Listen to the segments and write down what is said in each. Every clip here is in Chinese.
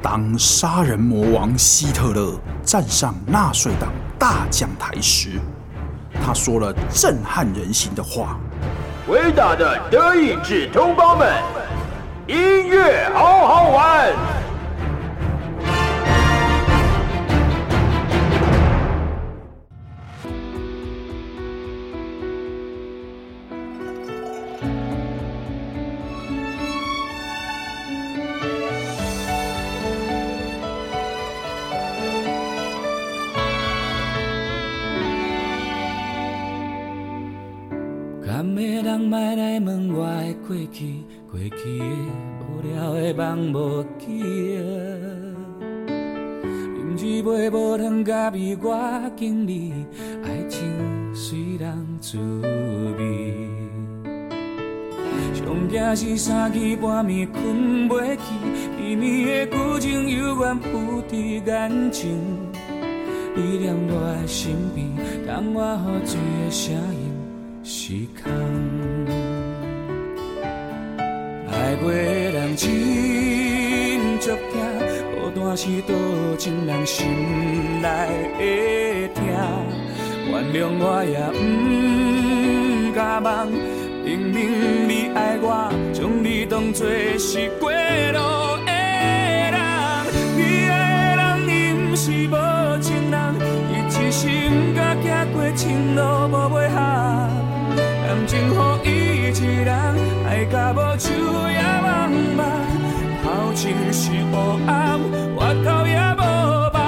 当杀人魔王希特勒站上纳粹党大讲台时，他说了震撼人心的话：“伟大的德意志同胞们，音乐好好玩。”去，过去的无聊的梦无记啊！饮一杯无糖咖啡，我敬你，爱情虽然滋味。上惊是三更半暝困袂去，秘密的旧情犹原浮伫眼前。你踮我的身边，当我喝醉的声音是空。爱过的人真足疼，孤单是多情人心内的痛。原谅我也不敢忘，明明你爱我，将你当作是过路的人。你爱的人伊不是无情人，伊只是不敢走过情路无尾行。感情予伊人，爱甲无手。情是黑暗，回头也无望。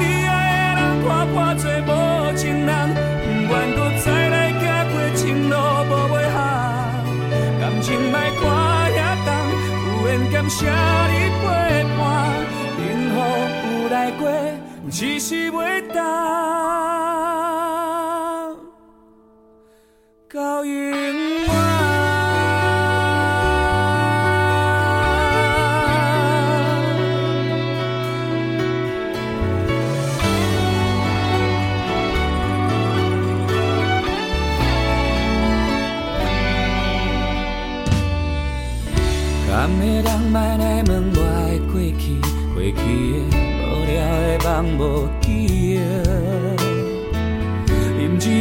你爱的人看破做无情人，不愿搁再来行过情路无尾行。感情莫看遐重，有缘感谢你陪伴，幸福有来过，只是袂当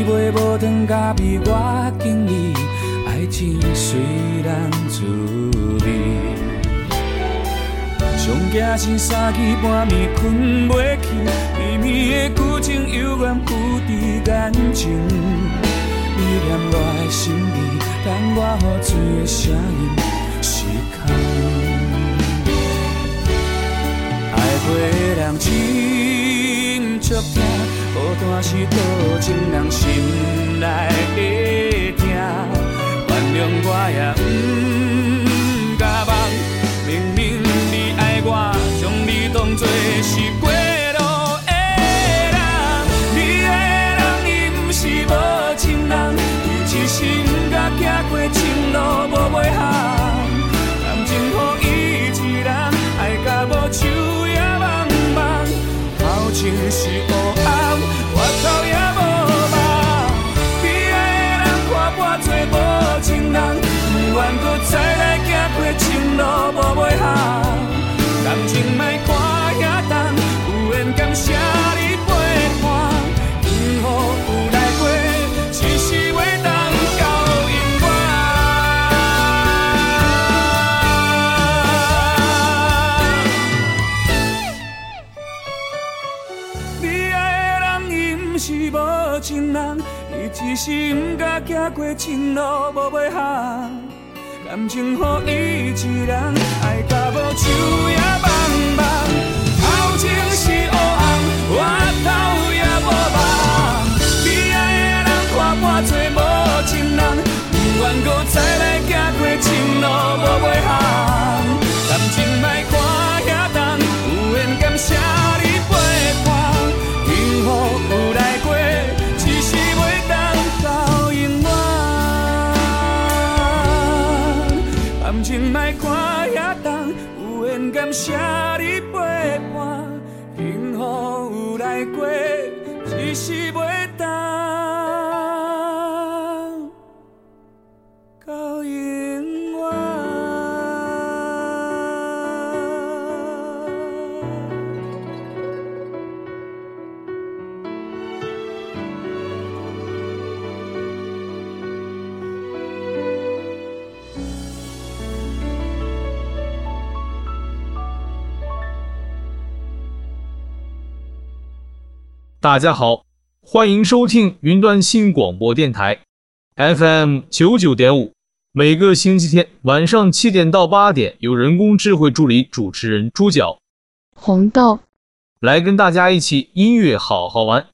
饮一杯无糖咖啡，我敬你，爱情虽然滋味。上惊是三更半暝困袂去，秘密的旧情犹原浮伫眼前。你踮我的身边，当我喝醉的声音是空。爱过的人只孤单时多情人心。情是是不敢走过情路无尾行。感情予伊一人，爱甲无手也茫茫。头前是黑暗，回头也无望。你爱的人看破做无情人，不愿搁再来走过情路无尾行。感情莫看遐重，有缘甘惜你感谢你陪伴，幸福有来过，只是袂大家好，欢迎收听云端新广播电台 FM 九九点五。每个星期天晚上七点到八点，有人工智慧助理主持人猪脚、红豆来跟大家一起音乐好好玩。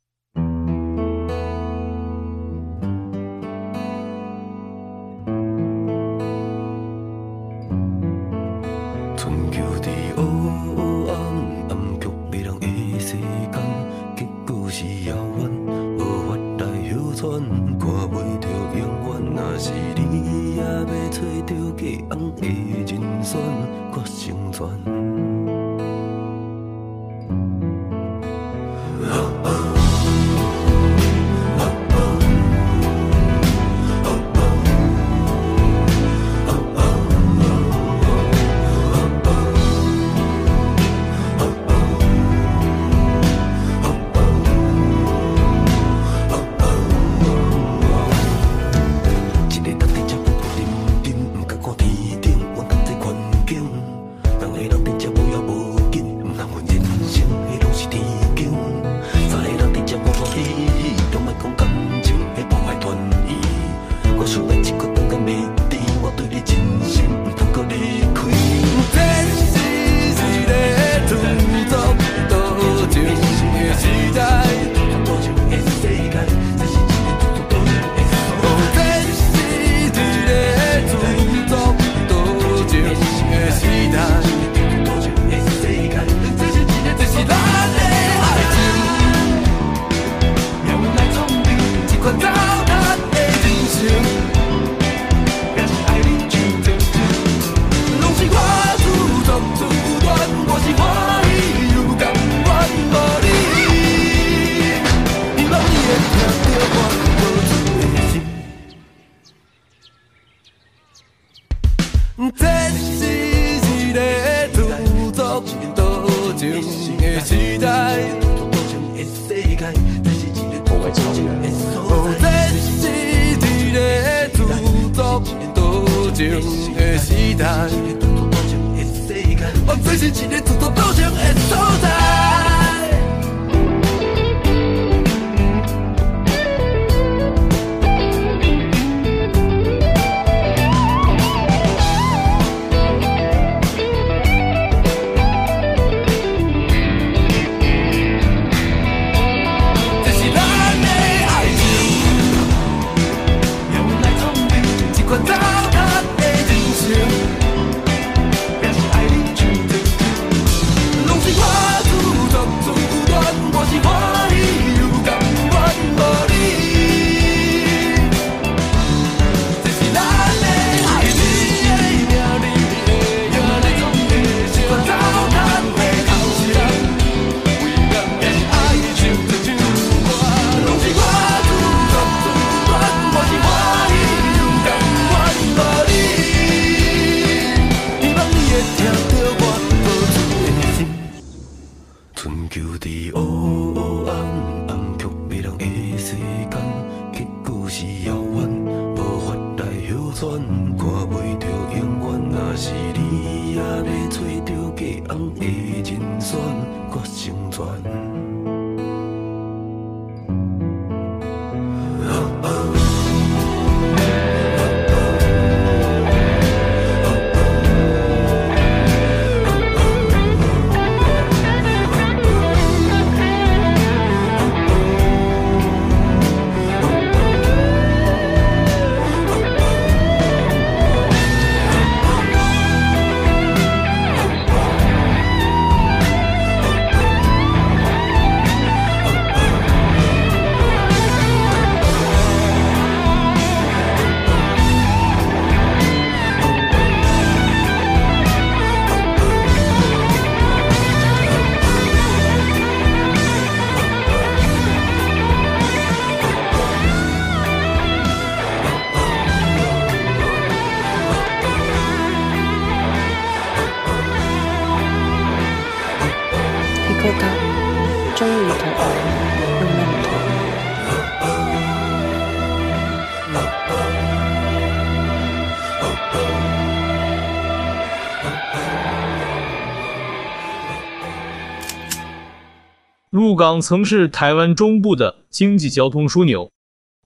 港曾是台湾中部的经济交通枢纽，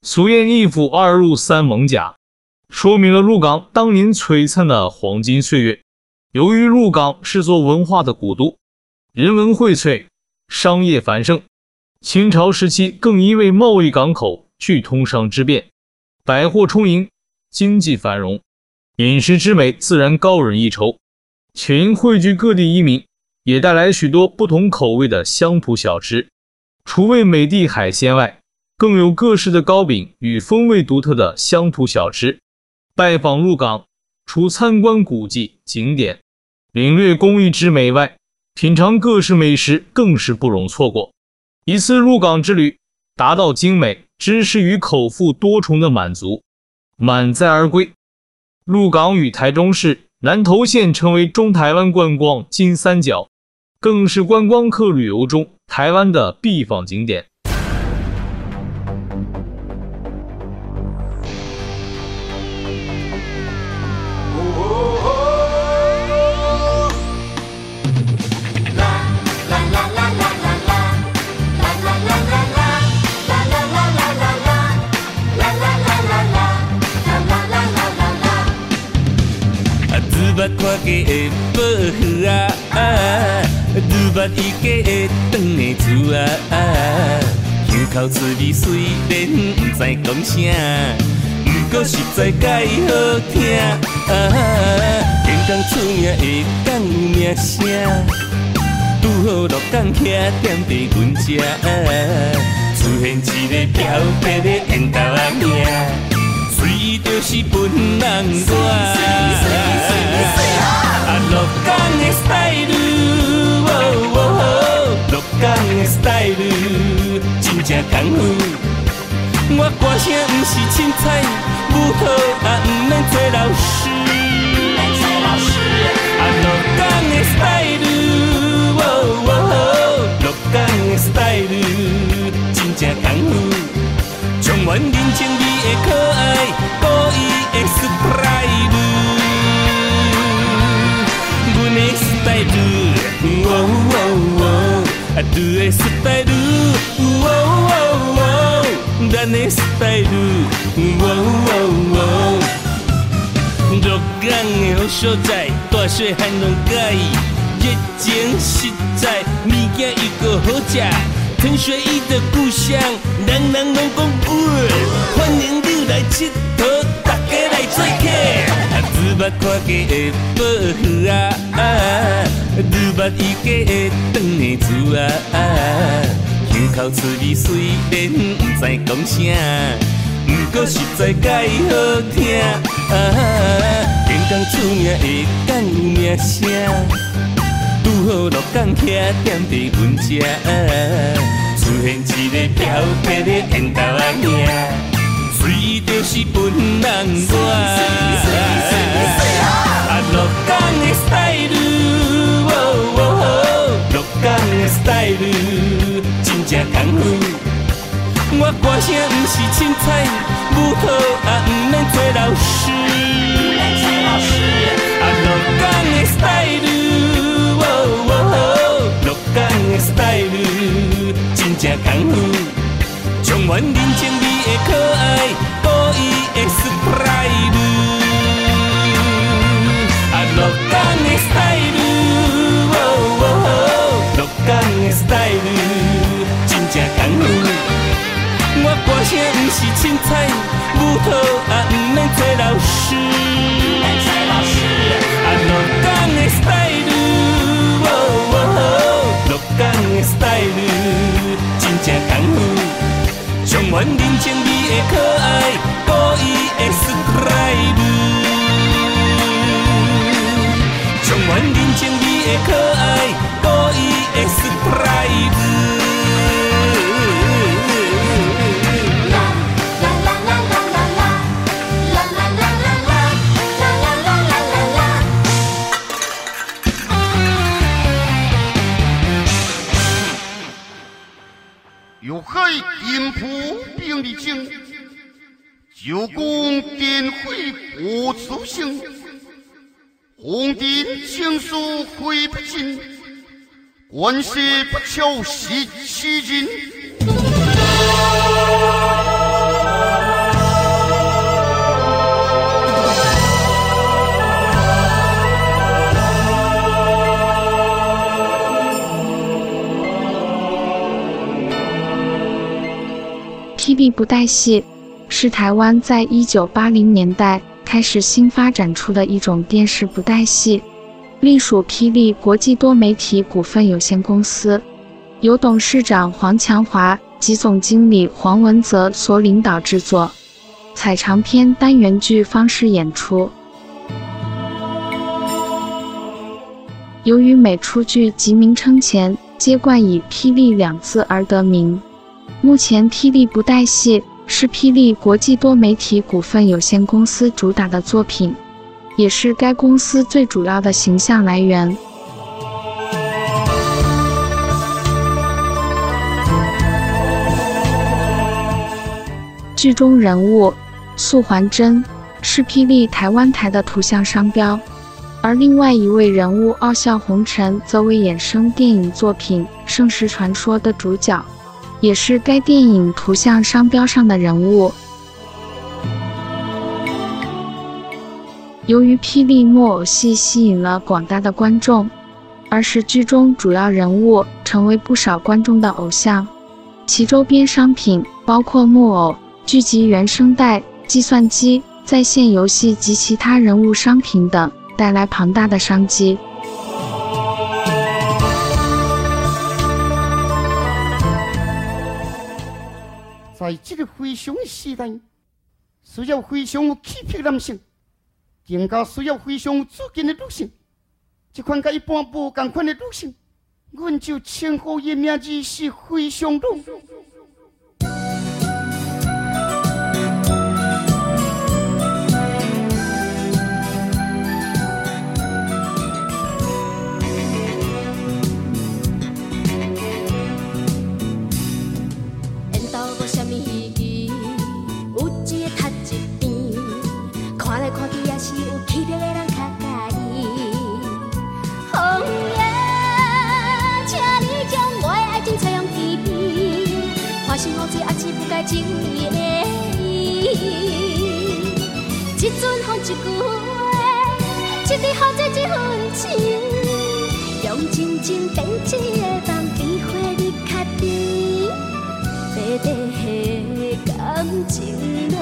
俗谚“一府二鹿三艋甲”，说明了鹿港当年璀璨的黄金岁月。由于鹿港是座文化的古都，人文荟萃，商业繁盛，清朝时期更因为贸易港口具通商之便，百货充盈，经济繁荣，饮食之美自然高人一筹。且因汇聚各地移民。也带来许多不同口味的乡土小吃，除味美的海鲜外，更有各式的糕饼与风味独特的乡土小吃。拜访鹿港，除参观古迹景点、领略工艺之美外，品尝各式美食更是不容错过。一次鹿港之旅，达到精美、知识与口腹多重的满足，满载而归。鹿港与台中市南投县成为中台湾观光金三角。更是观光客旅游中台湾的必访景点。伊家的长的厝啊，香口滋味虽然不知讲啥，不过实在介好听。香港出名的港有名声，拄好鹿港徛点在阮遮，出现一个漂泊的缘投仔命，随伊就是本人我。啊，鹿港的 style。鹿港的 style 真正功夫，我歌声不是凊彩，舞蹈也不免做老师。啊，鹿港的 style，鹿港的 style 真正功夫，充满人情味的可啊，你的 style，哦哦哦，咱的 style，哦哦哦。鹿港的好所在，大细汉拢介意，热情实在，物件又阁好食，传说伊的故乡，人人拢讲有，欢迎你来佚佗，捌看家的保护啊，你捌伊家的长的厝啊，香口滋味虽然不知讲啥，不过实在介好听。香港出名的港有名声，拄好鹿港徛踮在阮遮，出现一个漂泊的缘投仔命。随伊就是本人我，啊，鹿港的 style，鹿港的 style 真正功夫。我歌声不是凊彩，舞蹈也不免做老师。啊，鹿港的 style，鹿港的 style 真正功夫，我歌声不是凊彩，舞蹈也不免做老师。啊，鹿港的 style，鹿港的 style，真正功夫。充满人情味的可爱，故意的 style，充满人情味的可爱，故意的 style。九宫殿会不出行，红尘情书挥不尽，官司不求实其人。霹雳布袋戏是台湾在一九八零年代开始新发展出的一种电视布袋戏，隶属霹雳国际多媒体股份有限公司，由董事长黄强华及总经理黄文泽所领导制作，采长篇单元剧方式演出。由于每出剧及名称前皆冠以“霹雳”两字而得名。目前，霹雳布袋戏是霹雳国际多媒体股份有限公司主打的作品，也是该公司最主要的形象来源。剧中人物素还真，是霹雳台湾台的图像商标，而另外一位人物傲笑红尘，则为衍生电影作品《盛世传说》的主角。也是该电影图像商标上的人物。由于霹雳木偶戏吸引了广大的观众，而使剧中主要人物成为不少观众的偶像。其周边商品包括木偶、剧集原声带、计算机、在线游戏及其他人物商品等，带来庞大的商机。在这个非常时代，需要非常有气魄的男性，更加需要非常有主见的女性。这款跟一般无同款的女性，阮就称呼伊名字是非常女。情义的伊，一阵风一句话，一滴雨水一份情，用真情编织的梦，比花蜜较甜，短短的感情路，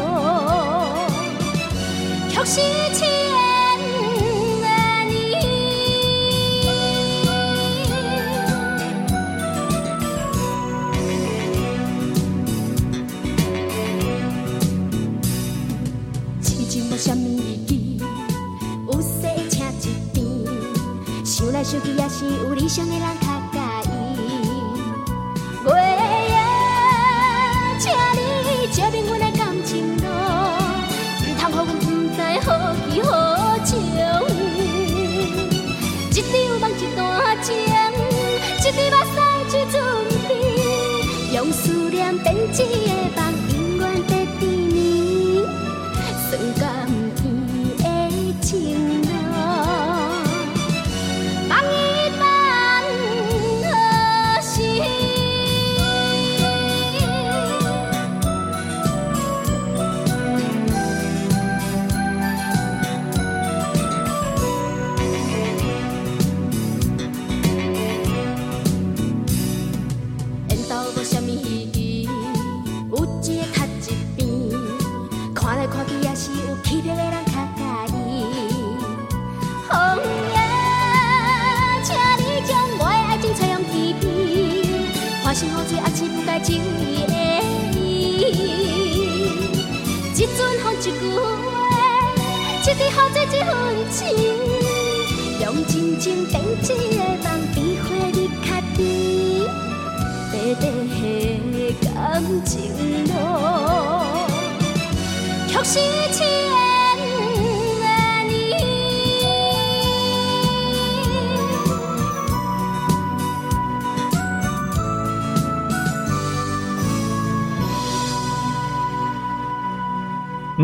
想起也是有理想的人较介意。月夜，请你照明阮的感情路，唔通予阮不知何去何从。一滴有梦一段情，一滴目屎一阵冰，用思念编织的梦。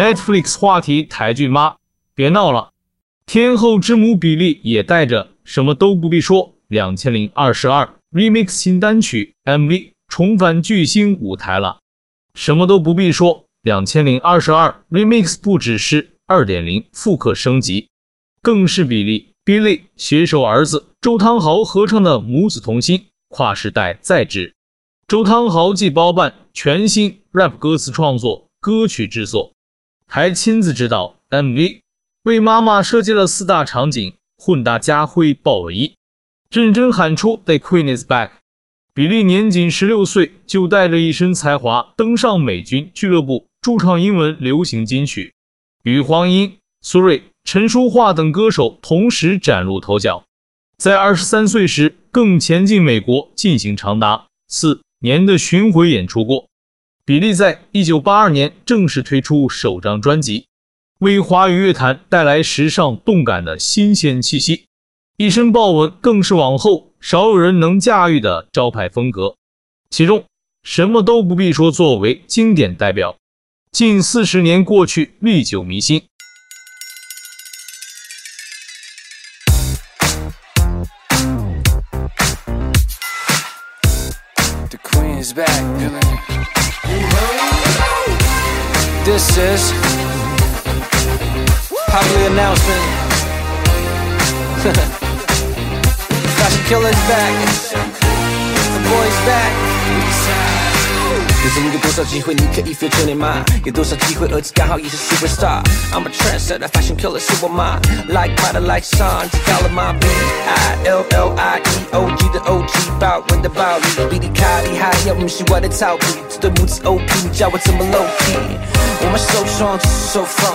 Netflix 话题台剧妈，别闹了！天后之母比利也带着什么都不必说，两千零二十二 Remix 新单曲 MV 重返巨星舞台了。什么都不必说，两千零二十二 Remix 不只是二点零复刻升级，更是比利 Billy 携手儿子周汤豪合唱的母子同心，跨时代再制。周汤豪既包办全新 rap 歌词创作、歌曲制作，还亲自指导 MV，为妈妈设计了四大场景，混搭家辉豹纹衣，认真喊出 The Queen is back。比利年仅十六岁，就带着一身才华登上美军俱乐部，驻唱英文流行金曲，与黄英、苏芮、陈淑桦等歌手同时崭露头角。在二十三岁时，更前进美国进行长达四年的巡回演出过，比利在1982年正式推出首张专辑，为华语乐坛带来时尚动感的新鲜气息。一身豹纹更是往后少有人能驾驭的招牌风格。其中，什么都不必说，作为经典代表，近四十年过去，历久弥新。back. The boy's back. 人生有多少机会你可以 feature 你妈？有多少机会儿子刚好也是 superstar。I'm a trendsetter, fashion killer 是我妈。Like butter, like sun，知道了吗？B I L L I E O G 的 O G，豹纹的暴力，比你卡厉害，要不是我的草皮。这对母子 O P，你叫我怎么 low key？我们 so strong，只是 so fun。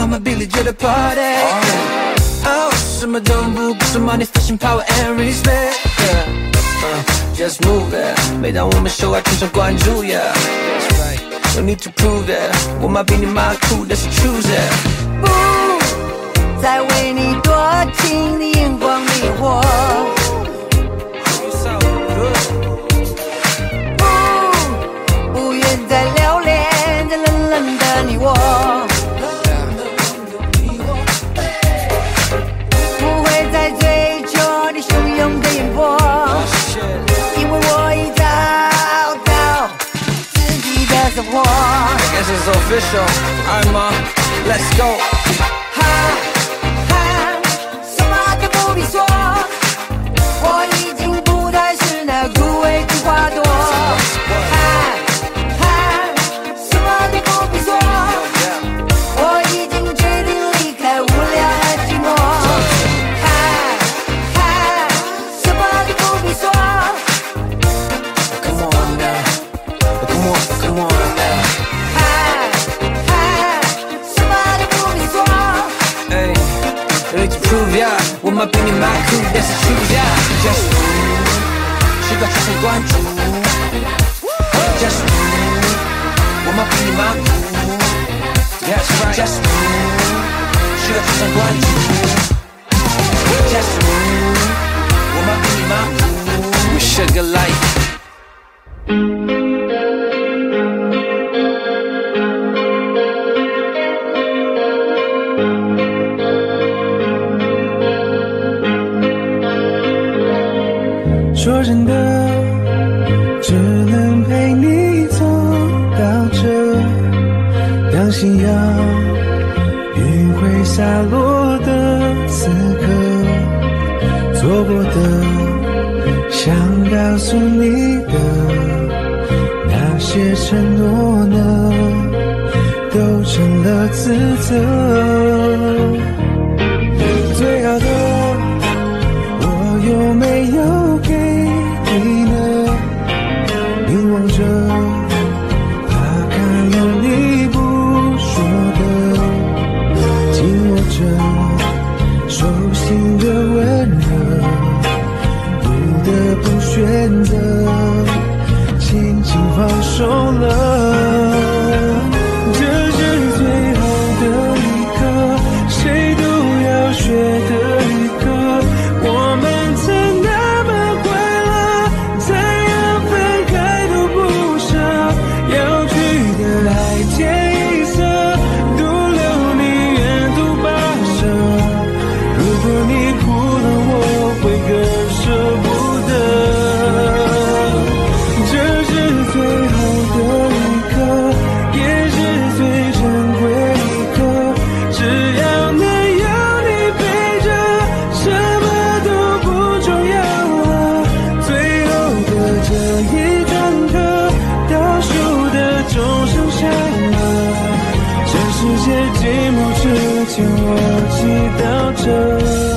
的妈妈比利觉得 party，哦，什么都不顾，什么你 fashion power and respect，uh, just move it，每当我们秀爱全场关注，yeah，no need to prove it，我妈比你妈酷，但是 choose it，不再为你多情 is official. I'm a let's go. 说真的，只能陪你走到这，当夕阳，余晖洒落的此刻做过的，想告诉你的那些承诺呢，都成了自责。之前，我祈祷着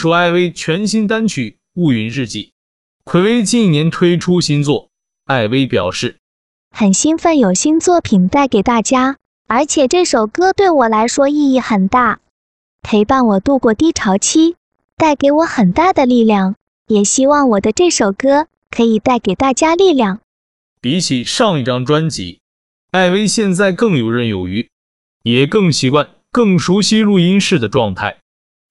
歌手艾薇全新单曲《乌云日记》，睽违近一年推出新作。艾薇表示，很兴奋有新作品带给大家，而且这首歌对我来说意义很大，陪伴我度过低潮期，带给我很大的力量。也希望我的这首歌可以带给大家力量。比起上一张专辑，艾薇现在更游刃有余，也更习惯、更熟悉录音室的状态。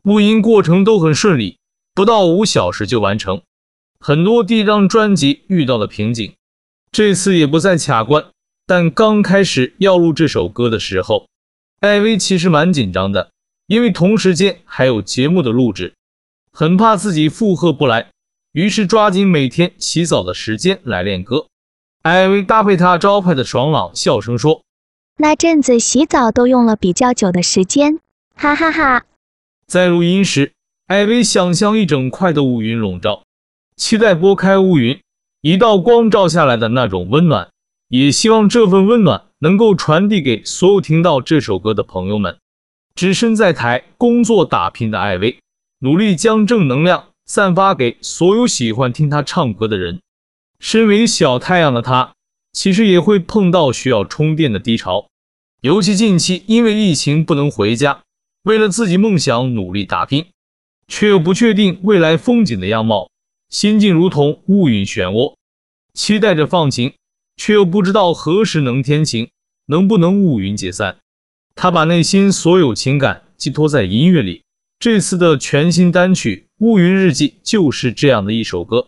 录音过程都很顺利，不到五小时就完成。很多第一张专辑遇到了瓶颈，这次也不再卡关。但刚开始要录这首歌的时候，艾薇其实蛮紧张的，因为同时间还有节目的录制，很怕自己负荷不来，于是抓紧每天洗澡的时间来练歌。艾薇搭配她招牌的爽朗笑声说：“那阵子洗澡都用了比较久的时间，哈哈哈。”在录音时，艾薇想象一整块的乌云笼罩，期待拨开乌云，一道光照下来的那种温暖，也希望这份温暖能够传递给所有听到这首歌的朋友们。只身在台工作打拼的艾薇，努力将正能量散发给所有喜欢听她唱歌的人。身为小太阳的她，其实也会碰到需要充电的低潮，尤其近期因为疫情不能回家。为了自己梦想努力打拼，却又不确定未来风景的样貌，心境如同乌云漩涡，期待着放晴，却又不知道何时能天晴，能不能乌云解散。他把内心所有情感寄托在音乐里，这次的全新单曲《乌云日记》就是这样的一首歌。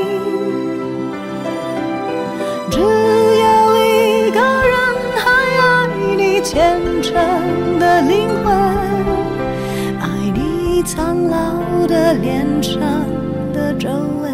苍老的脸上的皱纹。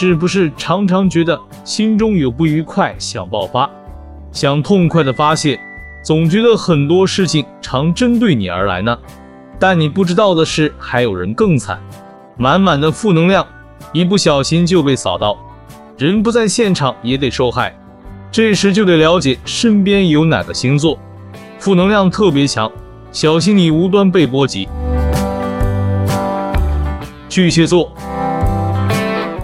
是不是常常觉得心中有不愉快，想爆发，想痛快的发泄，总觉得很多事情常针对你而来呢？但你不知道的是，还有人更惨，满满的负能量，一不小心就被扫到，人不在现场也得受害。这时就得了解身边有哪个星座负能量特别强，小心你无端被波及。巨蟹座。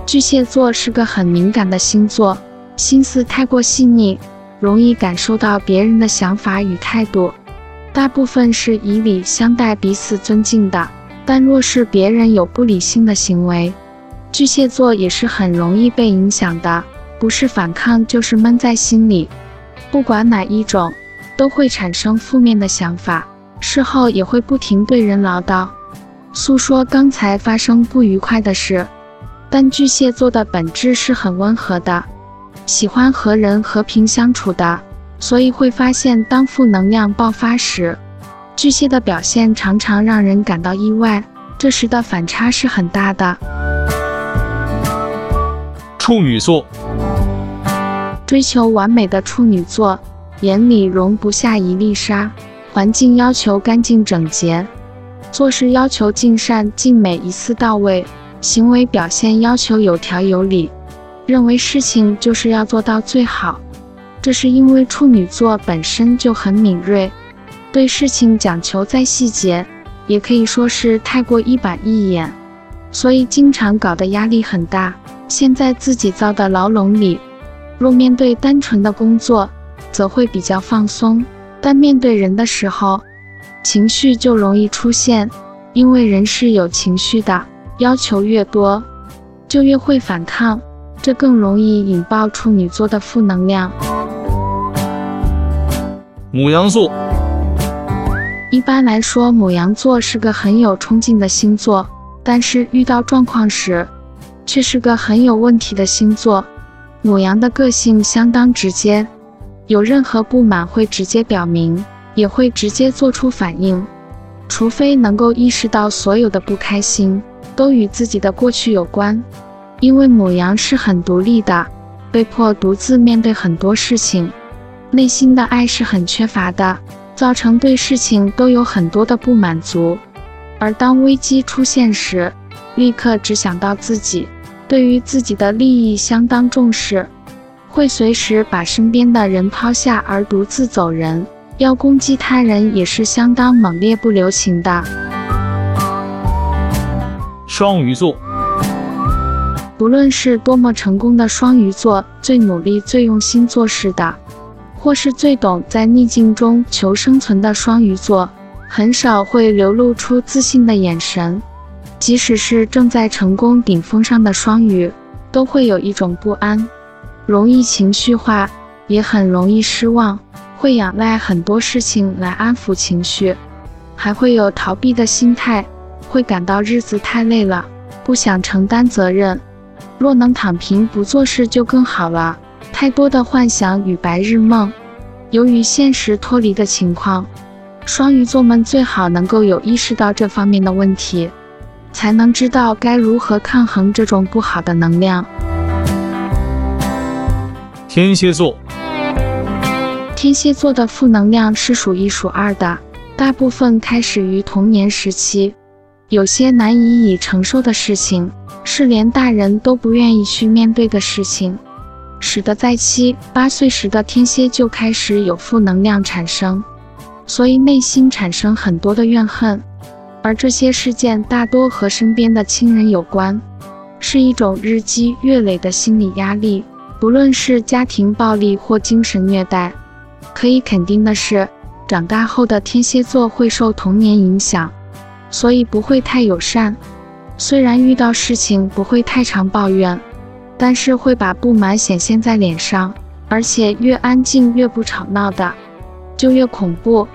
巨蟹座是个很敏感的星座，心思太过细腻，容易感受到别人的想法与态度。大部分是以礼相待，彼此尊敬的。但若是别人有不理性的行为，巨蟹座也是很容易被影响的，不是反抗就是闷在心里。不管哪一种，都会产生负面的想法，事后也会不停对人唠叨，诉说刚才发生不愉快的事。但巨蟹座的本质是很温和的，喜欢和人和平相处的，所以会发现当负能量爆发时，巨蟹的表现常常让人感到意外，这时的反差是很大的。处女座，追求完美的处女座，眼里容不下一粒沙，环境要求干净整洁，做事要求尽善尽美，一次到位。行为表现要求有条有理，认为事情就是要做到最好。这是因为处女座本身就很敏锐，对事情讲求在细节，也可以说是太过一板一眼，所以经常搞得压力很大，陷在自己造的牢笼里。若面对单纯的工作，则会比较放松，但面对人的时候，情绪就容易出现，因为人是有情绪的。要求越多，就越会反抗，这更容易引爆处女座的负能量。母羊座，一般来说，母羊座是个很有冲劲的星座，但是遇到状况时，却是个很有问题的星座。母羊的个性相当直接，有任何不满会直接表明，也会直接做出反应，除非能够意识到所有的不开心都与自己的过去有关，因为母羊是很独立的，被迫独自面对很多事情，内心的爱是很缺乏的，造成对事情都有很多的不满足。而当危机出现时，立刻只想到自己，对于自己的利益相当重视，会随时把身边的人抛下而独自走人，要攻击他人也是相当猛烈不留情的。双鱼座，不论是多么成功的双鱼座，最努力、最用心做事的，或是最懂在逆境中求生存的双鱼座，很少会流露出自信的眼神。即使是正在成功顶峰上的双鱼，都会有一种不安，容易情绪化，也很容易失望，会仰赖很多事情来安抚情绪，还会有逃避的心态，会感到日子太累了，不想承担责任。若能躺平不做事就更好了。太多的幻想与白日梦，由于现实脱离的情况，双鱼座们最好能够有意识到这方面的问题，才能知道该如何抗衡这种不好的能量。天蝎座，天蝎座的负能量是数一数二的，大部分开始于童年时期，有些难以以承受的事情，是连大人都不愿意去面对的事情，使得在七八岁时的天蝎就开始有负能量产生，所以内心产生很多的怨恨，而这些事件大多和身边的亲人有关，是一种日积月累的心理压力。不论是家庭暴力或精神虐待，可以肯定的是，长大后的天蝎座会受童年影响，所以不会太友善。虽然遇到事情不会太常抱怨，但是会把不满显现在脸上，而且越安静越不吵闹的，就越恐怖。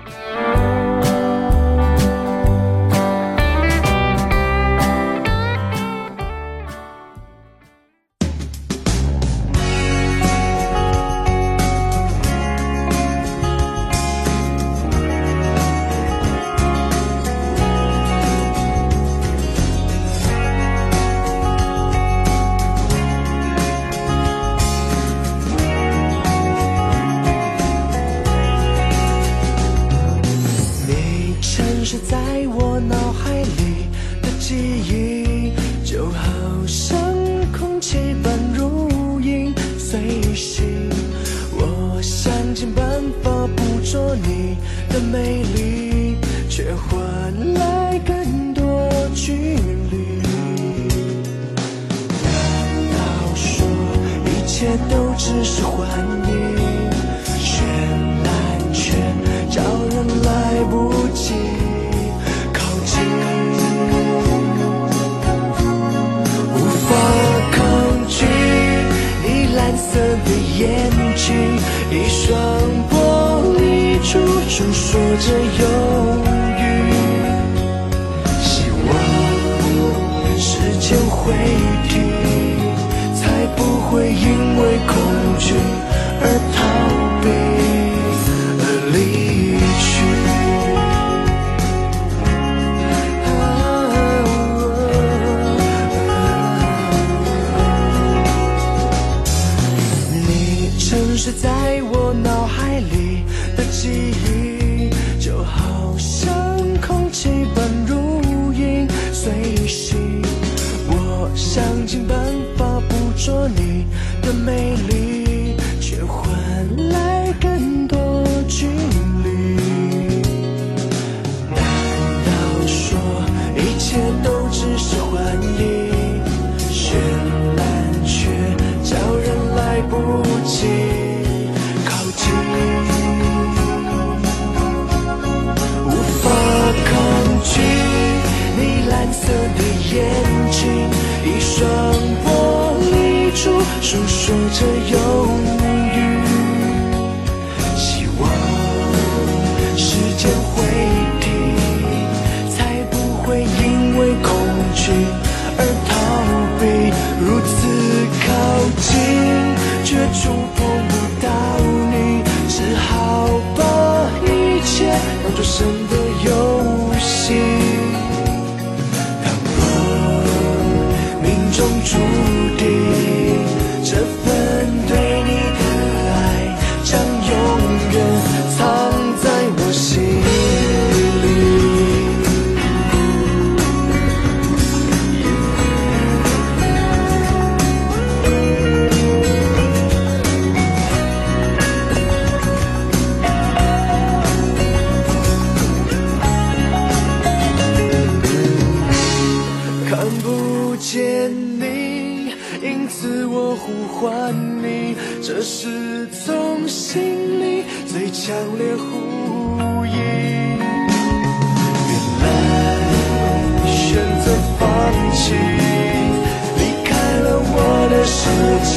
世界，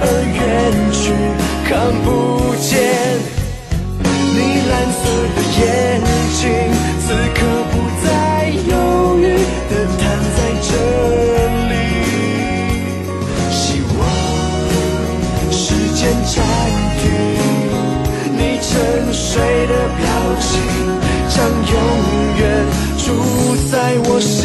而远去，看不见你蓝色的眼睛，此刻不再犹豫的躺在这里。希望时间暂停，你沉睡的表情，将永远住在我心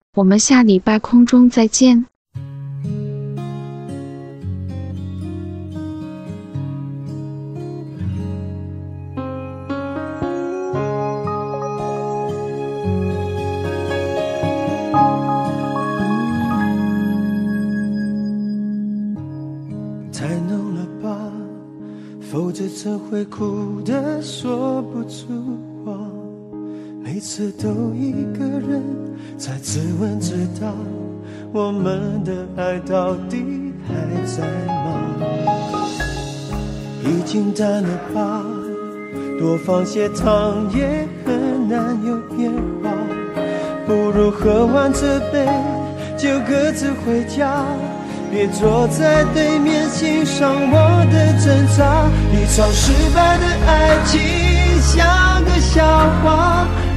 我们下礼拜空中再见。太浓了吧，否则怎会哭得说不出话。每次都一个人在自问自答，我们的爱到底还在吗？已经淡了吧，多放些糖也很难有变化。不如喝完这杯就各自回家，别坐在对面欣赏我的挣扎。一场失败的爱情像个笑话。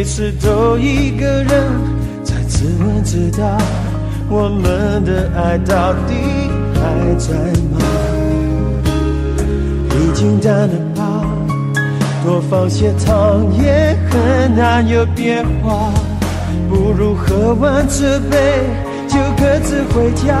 每次都一个人在。自问自答，我们的爱到底还在吗？已经淡了吧，多放些糖也很难有变化。不如喝完这杯就各自回家，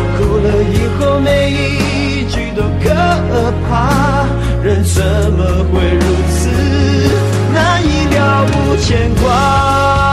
哭了以后每一句都可怕，人怎么会如此难以了无牵挂？